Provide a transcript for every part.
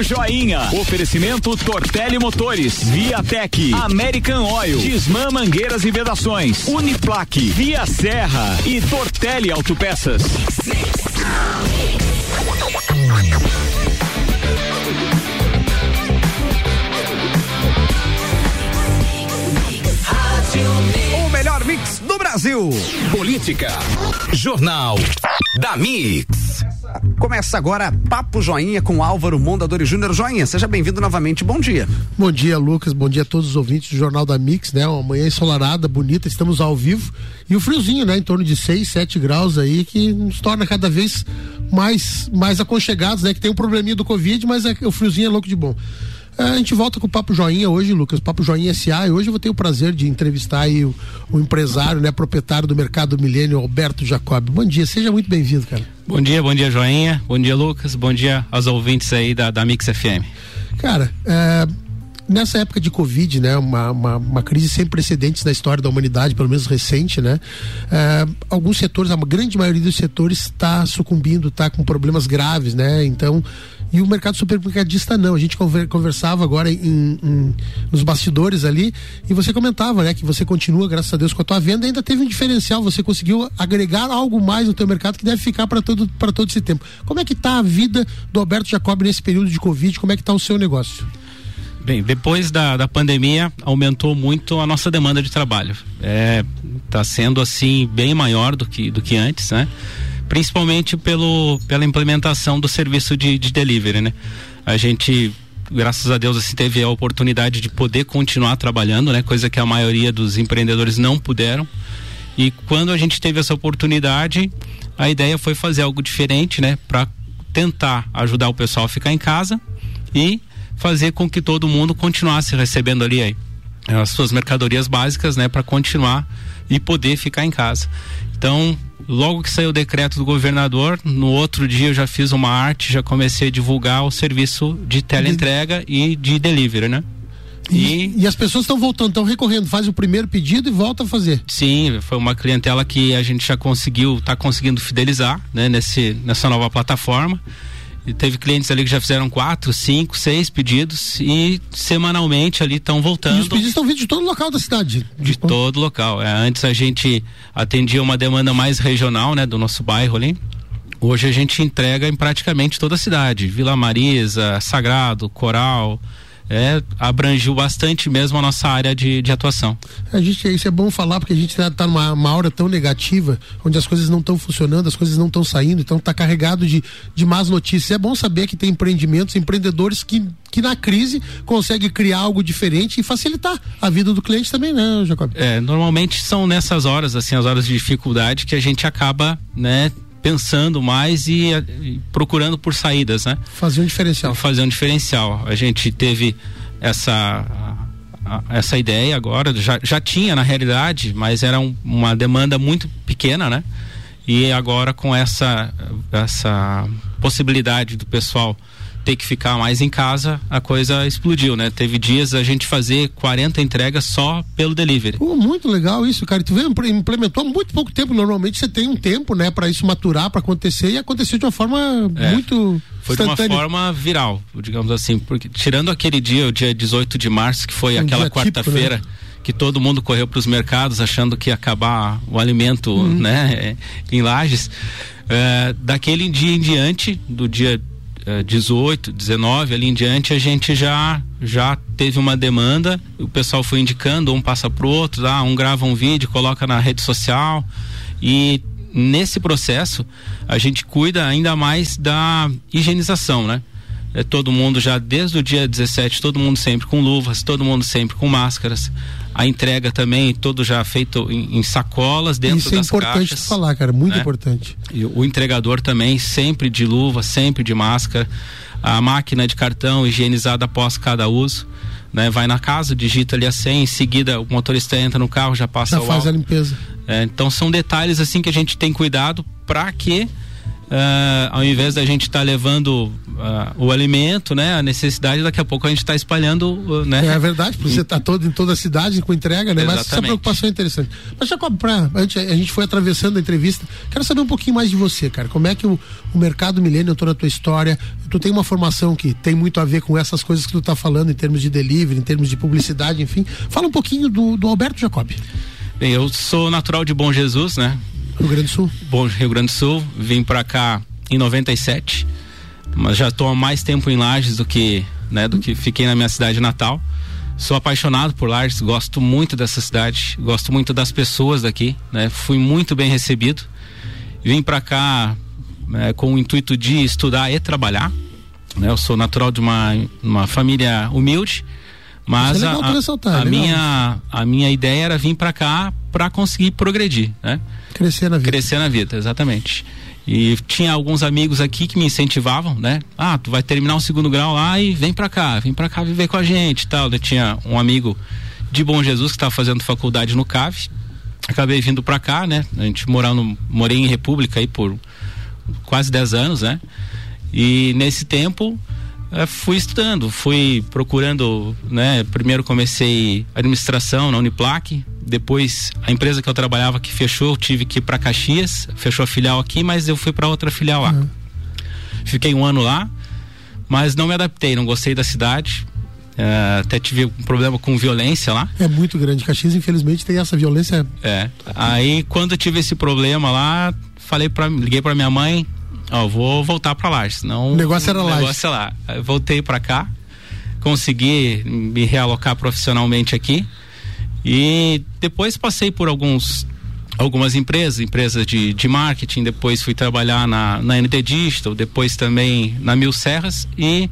Joinha. Oferecimento Tortelli Motores, Viatec, American Oil, Disman Mangueiras e Vedações, Uniplaque, Via Serra e Tortelli Autopeças. O melhor mix do Brasil. Política. Jornal da Mix. Começa agora Papo Joinha com Álvaro Mondadori Júnior. Joinha, seja bem-vindo novamente. Bom dia. Bom dia, Lucas. Bom dia a todos os ouvintes do Jornal da Mix, né? Uma manhã ensolarada, bonita, estamos ao vivo. E o friozinho, né? Em torno de 6, 7 graus aí, que nos torna cada vez mais, mais aconchegados, né? Que tem um probleminha do Covid, mas é, o friozinho é louco de bom. A gente volta com o Papo Joinha hoje, Lucas, Papo Joinha SA, e hoje eu vou ter o prazer de entrevistar aí o, o empresário, né, proprietário do Mercado Milênio, Alberto Jacob. Bom dia, seja muito bem-vindo, cara. Bom dia, bom dia, Joinha, bom dia, Lucas, bom dia aos ouvintes aí da, da Mix FM. Cara, é, nessa época de Covid, né, uma, uma, uma, crise sem precedentes na história da humanidade, pelo menos recente, né, é, alguns setores, a grande maioria dos setores está sucumbindo, está com problemas graves, né, então e o mercado supermercadista não. A gente conversava agora em, em, nos bastidores ali e você comentava, né, que você continua, graças a Deus, com a tua venda, ainda teve um diferencial, você conseguiu agregar algo mais no teu mercado que deve ficar para todo para todo esse tempo. Como é que está a vida do Alberto Jacob nesse período de Covid? Como é que está o seu negócio? Bem, depois da, da pandemia aumentou muito a nossa demanda de trabalho. É, tá sendo assim bem maior do que do que antes, né? principalmente pelo, pela implementação do serviço de, de delivery, né? A gente graças a Deus assim teve a oportunidade de poder continuar trabalhando, né? Coisa que a maioria dos empreendedores não puderam. E quando a gente teve essa oportunidade, a ideia foi fazer algo diferente, né? Para tentar ajudar o pessoal a ficar em casa e fazer com que todo mundo continuasse recebendo ali aí, as suas mercadorias básicas, né? Para continuar e poder ficar em casa. Então logo que saiu o decreto do governador, no outro dia eu já fiz uma arte, já comecei a divulgar o serviço de teleentrega e de delivery, né? E, e, as pessoas estão voltando, estão recorrendo, faz o primeiro pedido e volta a fazer. Sim, foi uma clientela que a gente já conseguiu, está conseguindo fidelizar, né, nesse, nessa nova plataforma. E teve clientes ali que já fizeram quatro, cinco, seis pedidos e semanalmente ali estão voltando. E os pedidos estão vindo de todo local da cidade. De todo local. É, antes a gente atendia uma demanda mais regional, né, do nosso bairro ali. Hoje a gente entrega em praticamente toda a cidade. Vila Marisa, Sagrado, Coral, é, abrangiu bastante mesmo a nossa área de, de atuação. A gente, isso é bom falar porque a gente está tá numa uma hora tão negativa, onde as coisas não estão funcionando, as coisas não estão saindo, então está carregado de, de más notícias. É bom saber que tem empreendimentos, empreendedores que, que na crise conseguem criar algo diferente e facilitar a vida do cliente também, né, Jacob? É, normalmente são nessas horas, assim, as horas de dificuldade que a gente acaba, né, pensando mais e, e, procurando por saídas, né? Fazer um diferencial. Fazer um diferencial. A gente teve essa essa ideia agora, já, já tinha na realidade, mas era um, uma demanda muito pequena, né? E agora com essa essa possibilidade do pessoal ter que ficar mais em casa, a coisa explodiu, né? Teve dias a gente fazer 40 entregas só pelo delivery. Pô, muito legal isso, cara. Tu vê, implementou há muito pouco tempo. Normalmente você tem um tempo, né, para isso maturar, para acontecer e aconteceu de uma forma é, muito foi de uma forma viral, digamos assim, porque tirando aquele dia, o dia 18 de março, que foi um aquela quarta-feira, né? que todo mundo correu para os mercados achando que ia acabar o alimento, uhum. né, em lajes. É, daquele dia em diante, do dia 18, eh, 19 ali em diante, a gente já já teve uma demanda, o pessoal foi indicando, um passa pro outro, ah, um grava um vídeo, coloca na rede social. E nesse processo a gente cuida ainda mais da higienização, né? É todo mundo já desde o dia 17, todo mundo sempre com luvas, todo mundo sempre com máscaras a entrega também, todo já feito em, em sacolas dentro Isso das caixas. Isso é importante falar, cara, muito né? importante. E o entregador também sempre de luva, sempre de máscara. A máquina de cartão higienizada após cada uso. Né, vai na casa, digita ali a senha, em seguida o motorista entra no carro, já passa já faz álcool. a limpeza. É, então são detalhes assim que a gente tem cuidado para que Uh, ao invés da gente estar tá levando uh, o alimento, né, a necessidade, daqui a pouco a gente está espalhando, uh, né? É verdade, porque você está todo em toda a cidade com entrega, né? Exatamente. Mas essa preocupação é interessante. Mas Jacob, pra, antes, a gente foi atravessando a entrevista, quero saber um pouquinho mais de você, cara. Como é que o, o mercado milênio entrou na tua história? Tu tem uma formação que tem muito a ver com essas coisas que tu está falando em termos de delivery, em termos de publicidade, enfim. Fala um pouquinho do, do Alberto Jacob. Bem, eu sou natural de Bom Jesus, né? Rio Grande do Sul? Bom, Rio Grande do Sul. Vim para cá em 97, mas já estou há mais tempo em Lages do que, né, do que fiquei na minha cidade natal. Sou apaixonado por Lages, gosto muito dessa cidade, gosto muito das pessoas daqui, né? Fui muito bem recebido. Vim para cá é, com o intuito de estudar e trabalhar. Né? Eu sou natural de uma, uma família humilde, mas é a, a, a minha a minha ideia era vir para cá para conseguir progredir, né? Crescer na vida. Crescer na vida, exatamente. E tinha alguns amigos aqui que me incentivavam, né? Ah, tu vai terminar o segundo grau lá e vem para cá, vem para cá viver com a gente, tal. Eu tinha um amigo de Bom Jesus que estava fazendo faculdade no CAV. Acabei vindo para cá, né? A gente morando, morei em República aí por quase 10 anos, né? E nesse tempo eh, fui estudando, fui procurando, né? Primeiro comecei administração na Uniplac, depois a empresa que eu trabalhava que fechou, eu tive que ir para Caxias, fechou a filial aqui, mas eu fui para outra filial lá. Uhum. Fiquei um ano lá, mas não me adaptei, não gostei da cidade. Uh, até tive um problema com violência lá. É muito grande. Caxias, infelizmente, tem essa violência. É. Aí, quando eu tive esse problema lá, falei para liguei para minha mãe, ó, vou voltar para lá, senão o negócio era lá. negócio é lá. Voltei para cá, consegui me realocar profissionalmente aqui e depois passei por alguns algumas empresas, empresas de, de marketing, depois fui trabalhar na, na ND Digital, depois também na Mil Serras e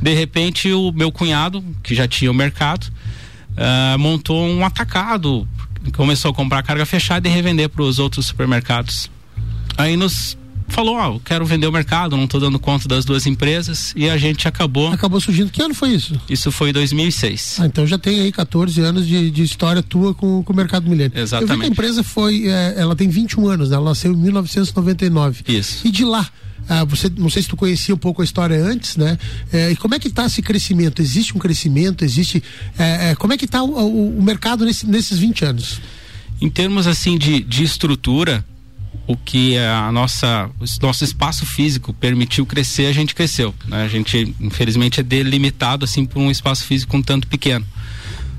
de repente o meu cunhado, que já tinha o mercado, uh, montou um atacado, começou a comprar carga fechada e revender para os outros supermercados. Aí nos falou, ó, oh, quero vender o mercado, não estou dando conta das duas empresas e a gente acabou. Acabou surgindo. Que ano foi isso? Isso foi 2006. Ah, então já tem aí 14 anos de, de história tua com, com o mercado milênio. Exatamente. Eu vi que a empresa foi, é, ela tem 21 anos, né? ela nasceu em 1999. Isso. E de lá, ah, você não sei se tu conhecia um pouco a história antes, né? É, e como é que está esse crescimento? Existe um crescimento? Existe é, é, como é que está o, o, o, mercado nesse, nesses 20 anos? Em termos assim de, de estrutura, o que a nossa o nosso espaço físico permitiu crescer a gente cresceu né? a gente infelizmente é delimitado assim por um espaço físico um tanto pequeno.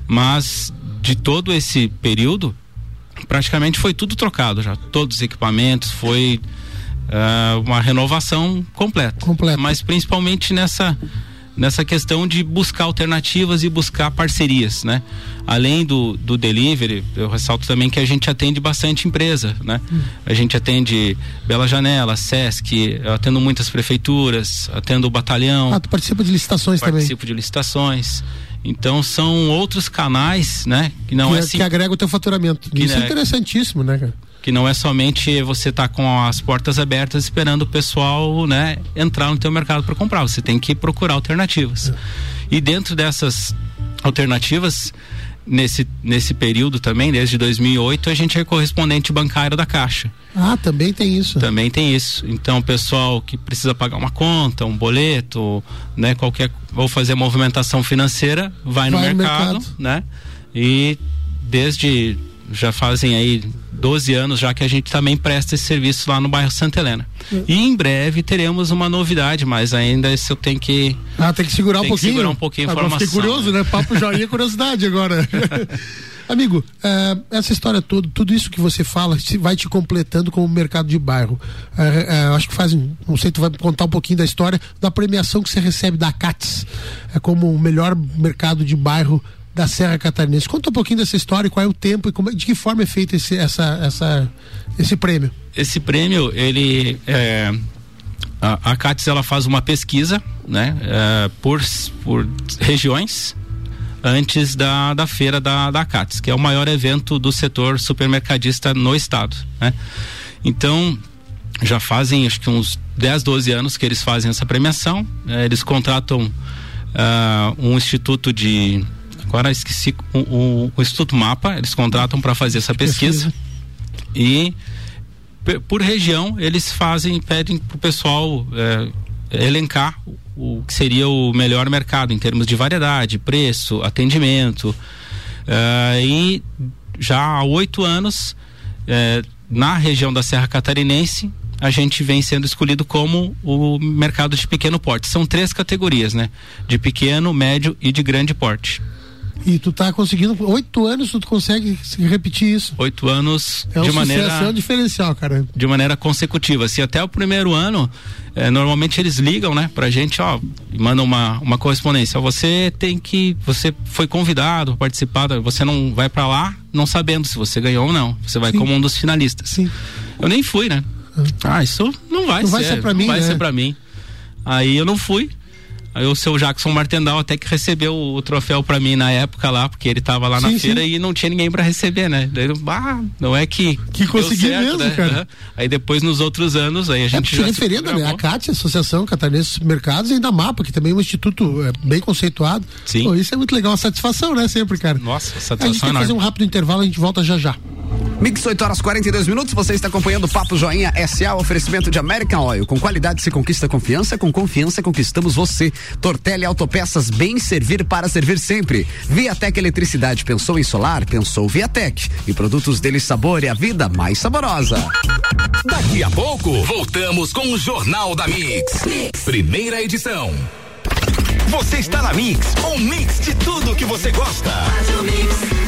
Mas de todo esse período praticamente foi tudo trocado já. Todos os equipamentos foi uh, uma renovação completa. Completa. Mas principalmente nessa nessa questão de buscar alternativas e buscar parcerias, né? Além do, do delivery, eu ressalto também que a gente atende bastante empresa, né? Hum. A gente atende Bela Janela, Sesc, eu atendo muitas prefeituras, atendo o batalhão. Ah, tu participa de licitações participo também? Participo de licitações. Então são outros canais, né? Que não que, é, assim, que agrega o teu faturamento. Isso é, é interessantíssimo, né, cara? Que não é somente você estar tá com as portas abertas esperando o pessoal, né, entrar no teu mercado para comprar. Você tem que procurar alternativas. É. E dentro dessas alternativas, nesse, nesse período também, desde 2008, a gente é correspondente bancário da Caixa. Ah, também tem isso. Também tem isso. Então, o pessoal que precisa pagar uma conta, um boleto, né, qualquer ou fazer movimentação financeira, vai, vai no, mercado, no mercado, né? E desde já fazem aí 12 anos já que a gente também presta esse serviço lá no bairro Santa Helena. É. E em breve teremos uma novidade, mas ainda isso eu tenho que. Ah, tem que segurar um pouquinho. segurar um pouquinho a informação. Fiquei curioso, né? Papo joinha curiosidade agora. Amigo, uh, essa história toda, tudo isso que você fala, vai te completando com o mercado de bairro. Uh, uh, acho que faz, não sei, tu vai contar um pouquinho da história da premiação que você recebe da CATS, é como o melhor mercado de bairro da Serra Catarinense. Conta um pouquinho dessa história, qual é o tempo e como, de que forma é feito esse, essa, essa, esse prêmio. Esse prêmio, ele é, a, a CATES ela faz uma pesquisa, né, é, por, por regiões antes da, da feira da, da CATES, que é o maior evento do setor supermercadista no estado, né? Então, já fazem acho que uns 10, 12 anos que eles fazem essa premiação, é, eles contratam uh, um instituto de Agora esqueci o, o, o Instituto Mapa, eles contratam para fazer essa pesquisa. pesquisa. E por região, eles fazem, pedem pro pessoal é, elencar o que seria o melhor mercado em termos de variedade, preço, atendimento. Uh, e já há oito anos, uh, na região da Serra Catarinense, a gente vem sendo escolhido como o mercado de pequeno porte. São três categorias, né? De pequeno, médio e de grande porte. E tu tá conseguindo, oito anos tu consegue repetir isso. Oito anos é um de sucesso, maneira. É um diferencial, cara. De maneira consecutiva. Se até o primeiro ano, é, normalmente eles ligam, né, pra gente, ó, e mandam uma, uma correspondência. Você tem que. Você foi convidado, participado, você não vai para lá não sabendo se você ganhou ou não. Você vai Sim. como um dos finalistas. Sim. Eu nem fui, né? Ah, isso não vai não ser. Vai ser pra mim, vai né? ser pra mim. Aí eu não fui. Aí o seu Jackson Martendal até que recebeu o, troféu para mim na época lá, porque ele tava lá sim, na feira sim. e não tinha ninguém para receber, né? Daí, ah, não é que. Que conseguiu mesmo, né? cara. Aí depois nos outros anos, aí a gente. É, já referendo, né? A CAT, Associação Catarinense de Supermercados, e ainda a MAPA, que também é um instituto é, bem conceituado. Sim. Pô, isso é muito legal, uma satisfação, né? Sempre, cara. Nossa, satisfação. A gente tem que fazer um rápido intervalo, a gente volta já já. Mix 8 horas 42 minutos, você está acompanhando o Papo Joinha SA, oferecimento de American Oil. Com qualidade se conquista confiança, com confiança conquistamos você. Tortelli Autopeças, bem servir para servir sempre. Viatec Eletricidade, pensou em solar? Pensou Viatec. E produtos deles sabor e a vida mais saborosa. Daqui a pouco, voltamos com o Jornal da mix. mix. Primeira edição. Você está na Mix, um mix de tudo que você gosta. Faz o mix.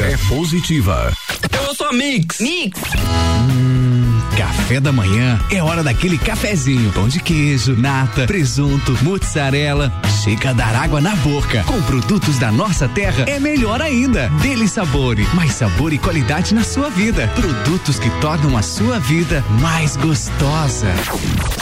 é positiva. Eu sou a Mix. Mix. Hum, café da manhã é hora daquele cafezinho. Pão de queijo, nata, presunto, mozzarella. Chega a dar água na boca. Com produtos da nossa terra é melhor ainda. Dele sabor, mais sabor e qualidade na sua vida. Produtos que tornam a sua vida mais gostosa.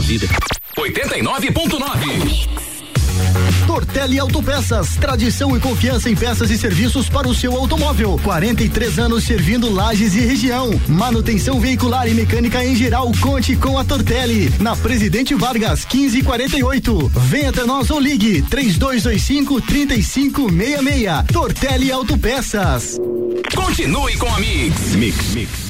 à vida. 89.9 Tortelli Autopeças, tradição e confiança em peças e serviços para o seu automóvel. 43 anos servindo Lages e região. Manutenção veicular e mecânica em geral, conte com a Tortelli. Na Presidente Vargas, 1548. Venha até nós ou ligue 3225 3566. Tortelli Autopeças. Continue com a Mix. Mix, mix.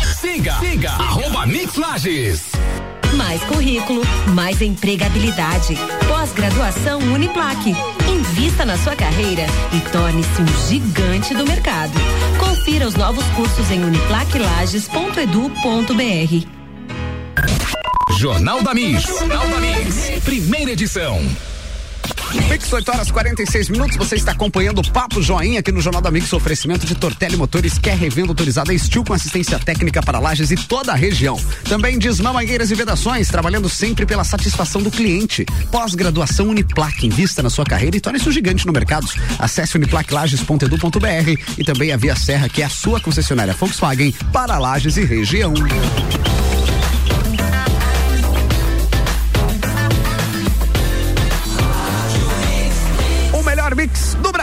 Siga, siga, arroba Mix Lages. Mais currículo, mais empregabilidade. Pós-graduação Uniplaque. Invista na sua carreira e torne-se um gigante do mercado. Confira os novos cursos em uniplaquilages.edu.br. Jornal da Mix. Jornal da Mix. Primeira edição. Mix 8 horas 46 minutos, você está acompanhando o Papo Joinha aqui no Jornal da Mix, oferecimento de Tortelli Motores, que é revenda autorizada Estil com assistência técnica para lajes e toda a região. Também Desmã Mangueiras e Vedações, trabalhando sempre pela satisfação do cliente. Pós-graduação Uniplac, invista na sua carreira e torne-se um gigante no mercado. Acesse uniplaclages.edu.br e também a Via Serra, que é a sua concessionária Volkswagen para lajes e região.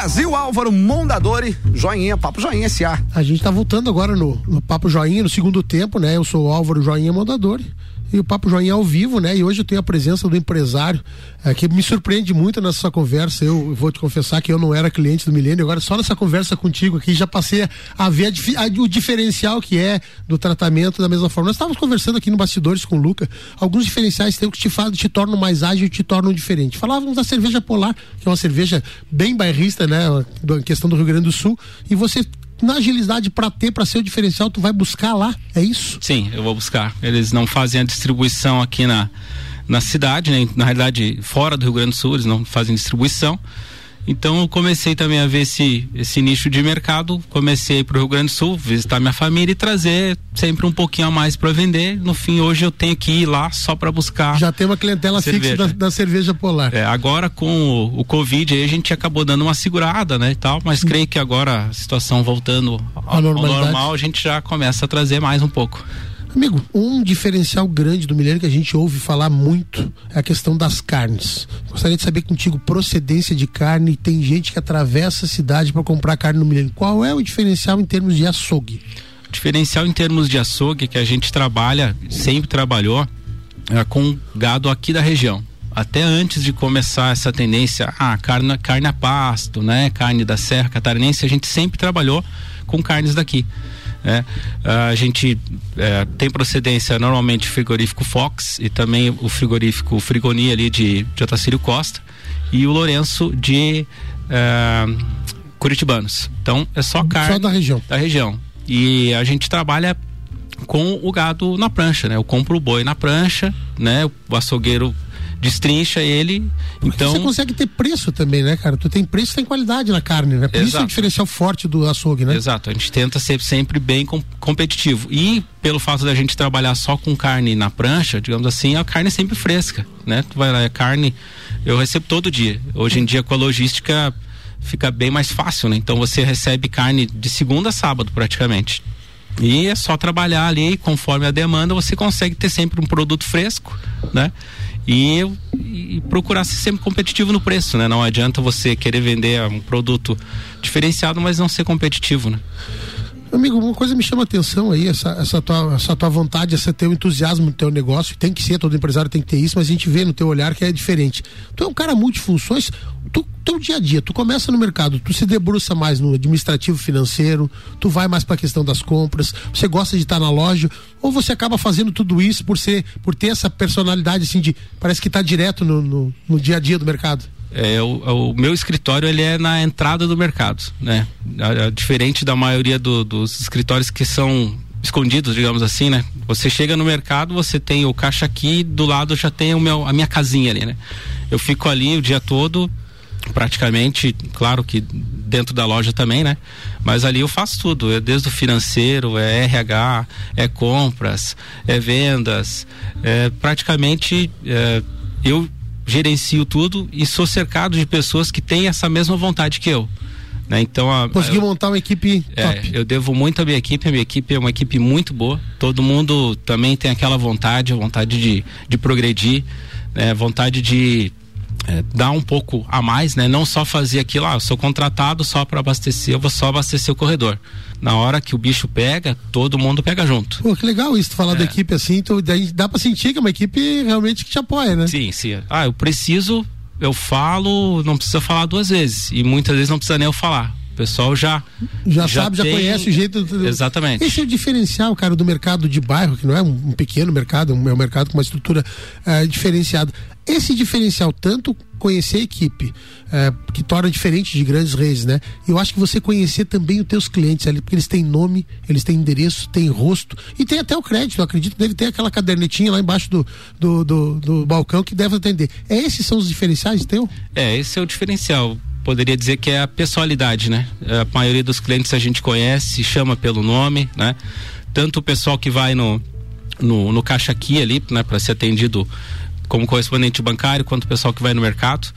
Brasil, Álvaro Mondadori, Joinha, Papo Joinha SA. A gente tá voltando agora no, no Papo Joinha, no segundo tempo, né? Eu sou o Álvaro Joinha Mondadori e o Papo Joinha ao vivo, né? E hoje eu tenho a presença do empresário, é, que me surpreende muito nessa conversa. Eu vou te confessar que eu não era cliente do Milênio, agora só nessa conversa contigo aqui já passei a ver a, a, o diferencial que é do tratamento da mesma forma. Nós estávamos conversando aqui no bastidores com o Luca, alguns diferenciais tem que te, te tornam mais ágil e te tornam diferente. Falávamos da cerveja polar, que é uma cerveja bem bairrista, né? A questão do Rio Grande do Sul, e você na agilidade para ter, para ser o diferencial, tu vai buscar lá, é isso? Sim, eu vou buscar. Eles não fazem a distribuição aqui na, na cidade, né? na realidade, fora do Rio Grande do Sul, eles não fazem distribuição. Então eu comecei também a ver esse, esse nicho de mercado, comecei para o Rio Grande do Sul, visitar minha família e trazer sempre um pouquinho a mais para vender. No fim, hoje eu tenho que ir lá só para buscar. Já tem uma clientela fixa da, da, cerveja polar. É, agora com o, o, Covid aí a gente acabou dando uma segurada, né, e tal, mas creio que agora a situação voltando ao, ao normal, a gente já começa a trazer mais um pouco. Amigo, um diferencial grande do milênio que a gente ouve falar muito é a questão das carnes. Gostaria de saber contigo procedência de carne. Tem gente que atravessa a cidade para comprar carne no milênio. Qual é o diferencial em termos de açougue? O diferencial em termos de açougue que a gente trabalha, sempre trabalhou, é com gado aqui da região até antes de começar essa tendência, ah, carne, carne a pasto, né? Carne da Serra Catarinense, a gente sempre trabalhou com carnes daqui. Né? A gente é, tem procedência normalmente frigorífico Fox e também o frigorífico Frigoni ali de, de Otacílio Costa e o Lourenço de é, Curitibanos. Então é só carne só da região. Da região. E a gente trabalha com o gado na prancha, né? Eu compro o boi na prancha, né? O açougueiro destrincha ele. então você consegue ter preço também, né, cara? Tu tem preço, tem qualidade na carne, né? Por Exato. isso é o diferencial forte do açougue, né? Exato. A gente tenta ser sempre bem com, competitivo e pelo fato da gente trabalhar só com carne na prancha, digamos assim, a carne é sempre fresca, né? Tu vai lá, é carne, eu recebo todo dia. Hoje em dia com a logística fica bem mais fácil, né? Então você recebe carne de segunda a sábado praticamente. E é só trabalhar ali conforme a demanda, você consegue ter sempre um produto fresco, né? e, e procurar ser sempre competitivo no preço, né? Não adianta você querer vender um produto diferenciado, mas não ser competitivo, né? Amigo, uma coisa me chama a atenção aí, essa, essa, tua, essa tua vontade, esse teu entusiasmo no teu negócio, tem que ser, todo empresário tem que ter isso, mas a gente vê no teu olhar que é diferente. Tu é um cara multifunções, tu, teu dia a dia, tu começa no mercado, tu se debruça mais no administrativo financeiro, tu vai mais para a questão das compras, você gosta de estar na loja, ou você acaba fazendo tudo isso por ser, por ter essa personalidade assim de, parece que está direto no, no, no dia a dia do mercado? É, o, o, meu escritório ele é na entrada do mercado, né? Diferente da maioria do, dos escritórios que são escondidos, digamos assim, né? Você chega no mercado, você tem o caixa aqui, do lado já tem o meu, a minha casinha ali, né? Eu fico ali o dia todo, praticamente, claro que dentro da loja também, né? Mas ali eu faço tudo, é desde o financeiro, é RH, é compras, é vendas, é praticamente é, eu gerencio tudo e sou cercado de pessoas que têm essa mesma vontade que eu. Né? Então, a, Consegui montar uma equipe é, top. Eu devo muito à minha equipe, a minha equipe é uma equipe muito boa. Todo mundo também tem aquela vontade, a vontade de, de progredir, né? vontade de é, dar um pouco a mais, né? Não só fazer aquilo, ah, eu sou contratado só para abastecer, eu vou só abastecer o corredor. Na hora que o bicho pega, todo mundo pega junto. Pô, que legal isso, falar é. da equipe assim, então, daí dá para sentir que é uma equipe realmente que te apoia, né? Sim, sim. Ah, eu preciso, eu falo, não precisa falar duas vezes. E muitas vezes não precisa nem eu falar pessoal já. Já, já sabe, tem... já conhece o jeito. Exatamente. Esse é o diferencial, cara, do mercado de bairro, que não é um, pequeno mercado, é um mercado com uma estrutura uh, diferenciada. Esse diferencial, tanto conhecer a equipe, é, que torna diferente de grandes redes, né? Eu acho que você conhecer também os teus clientes ali, porque eles têm nome, eles têm endereço, têm rosto e tem até o crédito. Eu acredito que deve ter aquela cadernetinha lá embaixo do, do, do, do balcão que deve atender. É, esses são os diferenciais, teu? É, esse é o diferencial poderia dizer que é a pessoalidade, né? A maioria dos clientes a gente conhece, chama pelo nome, né? Tanto o pessoal que vai no, no, no caixa aqui ali, né, para ser atendido como correspondente bancário, quanto o pessoal que vai no mercado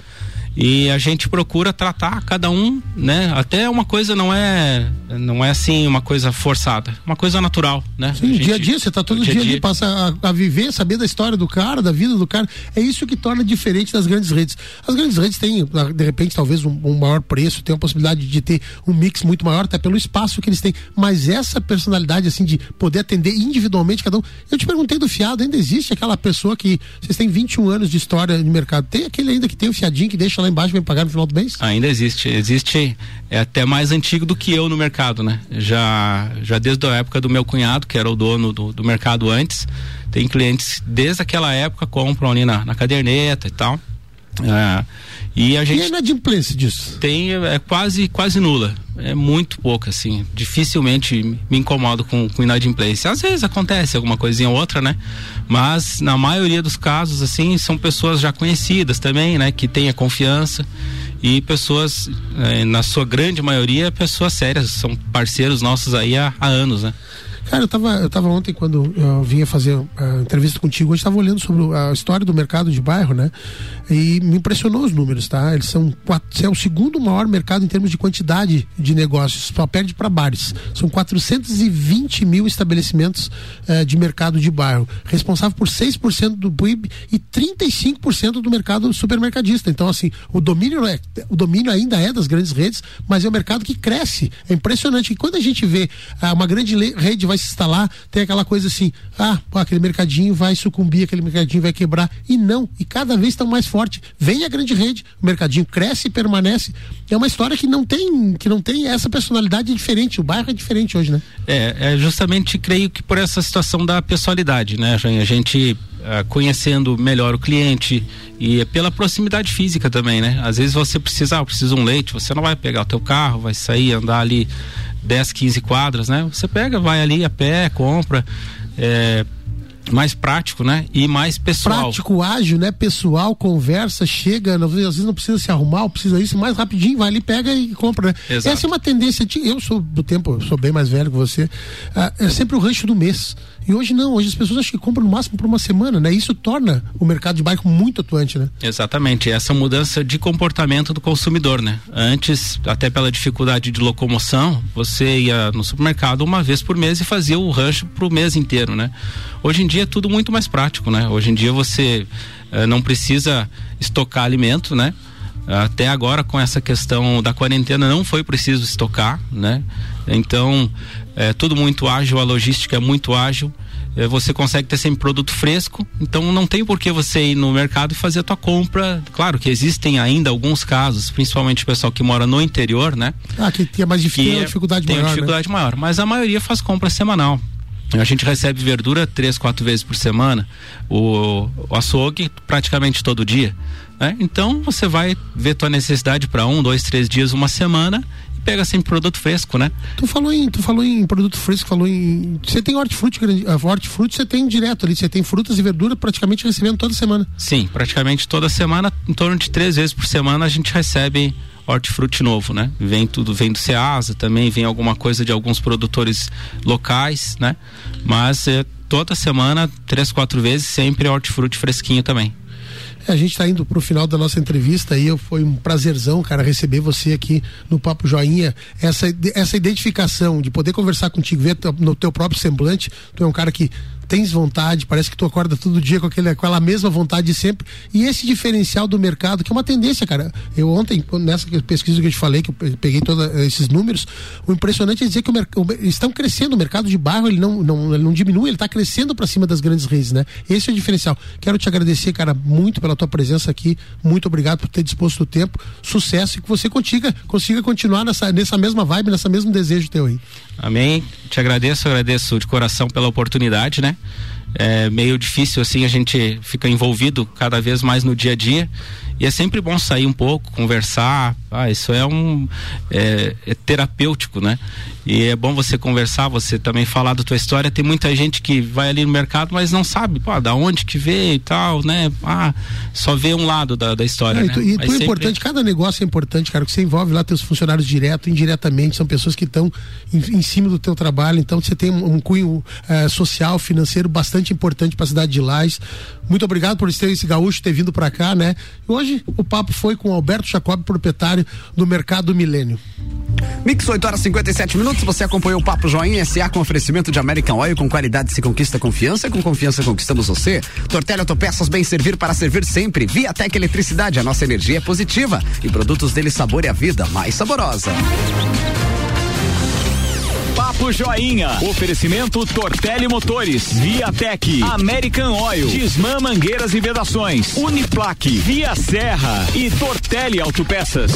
e a gente procura tratar cada um, né? Até uma coisa não é não é assim uma coisa forçada, uma coisa natural, né? Sim, gente, dia a dia, você tá todo dia, dia, ali, passa a, a, viver, saber da história do cara, da vida do cara, é isso que torna diferente das grandes redes. As grandes redes têm, de repente, talvez um, um maior preço, tem a possibilidade de ter um mix muito maior, até pelo espaço que eles têm, mas essa personalidade, assim, de poder atender individualmente cada um, eu te perguntei do fiado, ainda existe aquela pessoa que, vocês têm 21 anos de história no mercado, tem aquele ainda que tem o fiadinho que deixa lá embaixo vem pagar no final do mês? Ainda existe. Existe, é até mais antigo do que eu no mercado, né? Já, já desde a época do meu cunhado, que era o dono do, do mercado antes, tem clientes desde aquela época compram ali na, na caderneta e tal. É, e a gente. E a inadimplência disso? Tem, é quase, quase nula. É muito pouco, assim. Dificilmente me incomodo com, com inadimplência. Às vezes acontece alguma coisinha ou outra, né? Mas na maioria dos casos, assim, são pessoas já conhecidas também, né? Que tenha confiança. E pessoas, eh, na sua grande maioria, pessoas sérias, são parceiros nossos aí há, há anos, né? Cara, eu tava, eu tava ontem, quando eu vinha fazer a entrevista contigo, hoje estava olhando sobre a história do mercado de bairro, né? E me impressionou os números, tá? Eles são é o segundo maior mercado em termos de quantidade de negócios, só perde para bares. São 420 mil estabelecimentos eh, de mercado de bairro, responsável por 6% do PIB e 35% do mercado supermercadista. Então, assim, o domínio é, o domínio ainda é das grandes redes, mas é um mercado que cresce. É impressionante. E quando a gente vê ah, uma grande rede vai se instalar, tem aquela coisa assim, ah, pô, aquele mercadinho vai sucumbir, aquele mercadinho vai quebrar. E não, e cada vez estão mais forte. Vem a grande rede, o mercadinho cresce e permanece. É uma história que não tem, que não tem essa personalidade diferente. O bairro é diferente hoje, né? É, é justamente creio que por essa situação da pessoalidade, né, A gente uh, conhecendo melhor o cliente e pela proximidade física também, né? Às vezes você precisa, ah, precisa um leite, você não vai pegar o teu carro, vai sair, andar ali 10, 15 quadras, né? Você pega, vai ali a pé, compra. É, mais prático, né? E mais pessoal. Prático, ágil, né? Pessoal, conversa, chega, às vezes não precisa se arrumar, precisa isso, mais rapidinho, vai ali, pega e compra, né? Exato. Essa é uma tendência, de, eu sou do tempo, sou bem mais velho que você, ah, é sempre o rancho do mês. E hoje não, hoje as pessoas acho que compram no máximo por uma semana, né? Isso torna o mercado de bairro muito atuante, né? Exatamente, essa mudança de comportamento do consumidor, né? Antes, até pela dificuldade de locomoção, você ia no supermercado uma vez por mês e fazia o rancho pro mês inteiro, né? Hoje em dia é tudo muito mais prático, né? Hoje em dia você eh, não precisa estocar alimento, né? Até agora com essa questão da quarentena não foi preciso estocar, né? Então é tudo muito ágil, a logística é muito ágil. É, você consegue ter sempre produto fresco, então não tem por que você ir no mercado e fazer a tua compra. Claro que existem ainda alguns casos, principalmente o pessoal que mora no interior, né? Ah, que tem mais dificuldade, que dificuldade tem maior. Tem dificuldade né? maior, mas a maioria faz compra semanal. A gente recebe verdura três, quatro vezes por semana, o, o açougue praticamente todo dia. Né? Então você vai ver tua necessidade para um, dois, três dias, uma semana e pega sempre produto fresco, né? Tu falou em, tu falou em produto fresco, falou em. Você tem hortifruti, uh, hortifruti você tem direto ali, você tem frutas e verduras praticamente recebendo toda semana. Sim, praticamente toda semana, em torno de três vezes por semana a gente recebe hortifruti novo, né? Vem tudo, vem do Ceasa também, vem alguma coisa de alguns produtores locais, né? Mas é, toda semana, três, quatro vezes, sempre hortifruti fresquinho também. É, a gente está indo para o final da nossa entrevista e foi um prazerzão, cara, receber você aqui no Papo Joinha. Essa, essa identificação de poder conversar contigo, ver no teu próprio semblante. Tu é um cara que tens vontade, parece que tu acorda todo dia com aquele, aquela mesma vontade de sempre. E esse diferencial do mercado, que é uma tendência, cara. Eu ontem, nessa pesquisa que eu te falei, que eu peguei todos esses números, o impressionante é dizer que o, o, estão crescendo, o mercado de bairro ele não, não, ele não diminui, ele está crescendo para cima das grandes redes, né? Esse é o diferencial. Quero te agradecer, cara, muito pela tua presença aqui. Muito obrigado por ter disposto o tempo. Sucesso e que você consiga, consiga continuar nessa, nessa mesma vibe, nessa mesmo desejo teu aí. Amém. Te agradeço, agradeço de coração pela oportunidade, né? É meio difícil assim, a gente fica envolvido cada vez mais no dia a dia e é sempre bom sair um pouco, conversar. Ah, isso é um é, é terapêutico, né? E é bom você conversar, você também falar da tua história. Tem muita gente que vai ali no mercado, mas não sabe, pô, da onde que veio e tal, né? Ah, só vê um lado da, da história. É, né? E tu, e tu é sempre... importante, cada negócio é importante, cara, que você envolve lá teus funcionários direto, indiretamente, são pessoas que estão em, em, cima do teu trabalho, então você tem um, um cunho é, social, financeiro bastante importante para a cidade de Lais. Muito obrigado por ter esse gaúcho ter vindo para cá, né? E hoje o papo foi com Alberto Jacob, proprietário do Mercado Milênio. Mix 8 horas 57 minutos. Você acompanhou o Papo Joinha SA com oferecimento de American Oil. Com qualidade se conquista confiança. Com confiança conquistamos você. Tortelha Autopeças bem servir para servir sempre. Viatec Eletricidade. A nossa energia é positiva. E produtos dele sabor e a vida mais saborosa. Papo Joinha. Oferecimento Tortelli Motores, Viatec, American Oil, Disman Mangueiras e Vedações, Uniplaque, Via Serra e Tortelli Autopeças.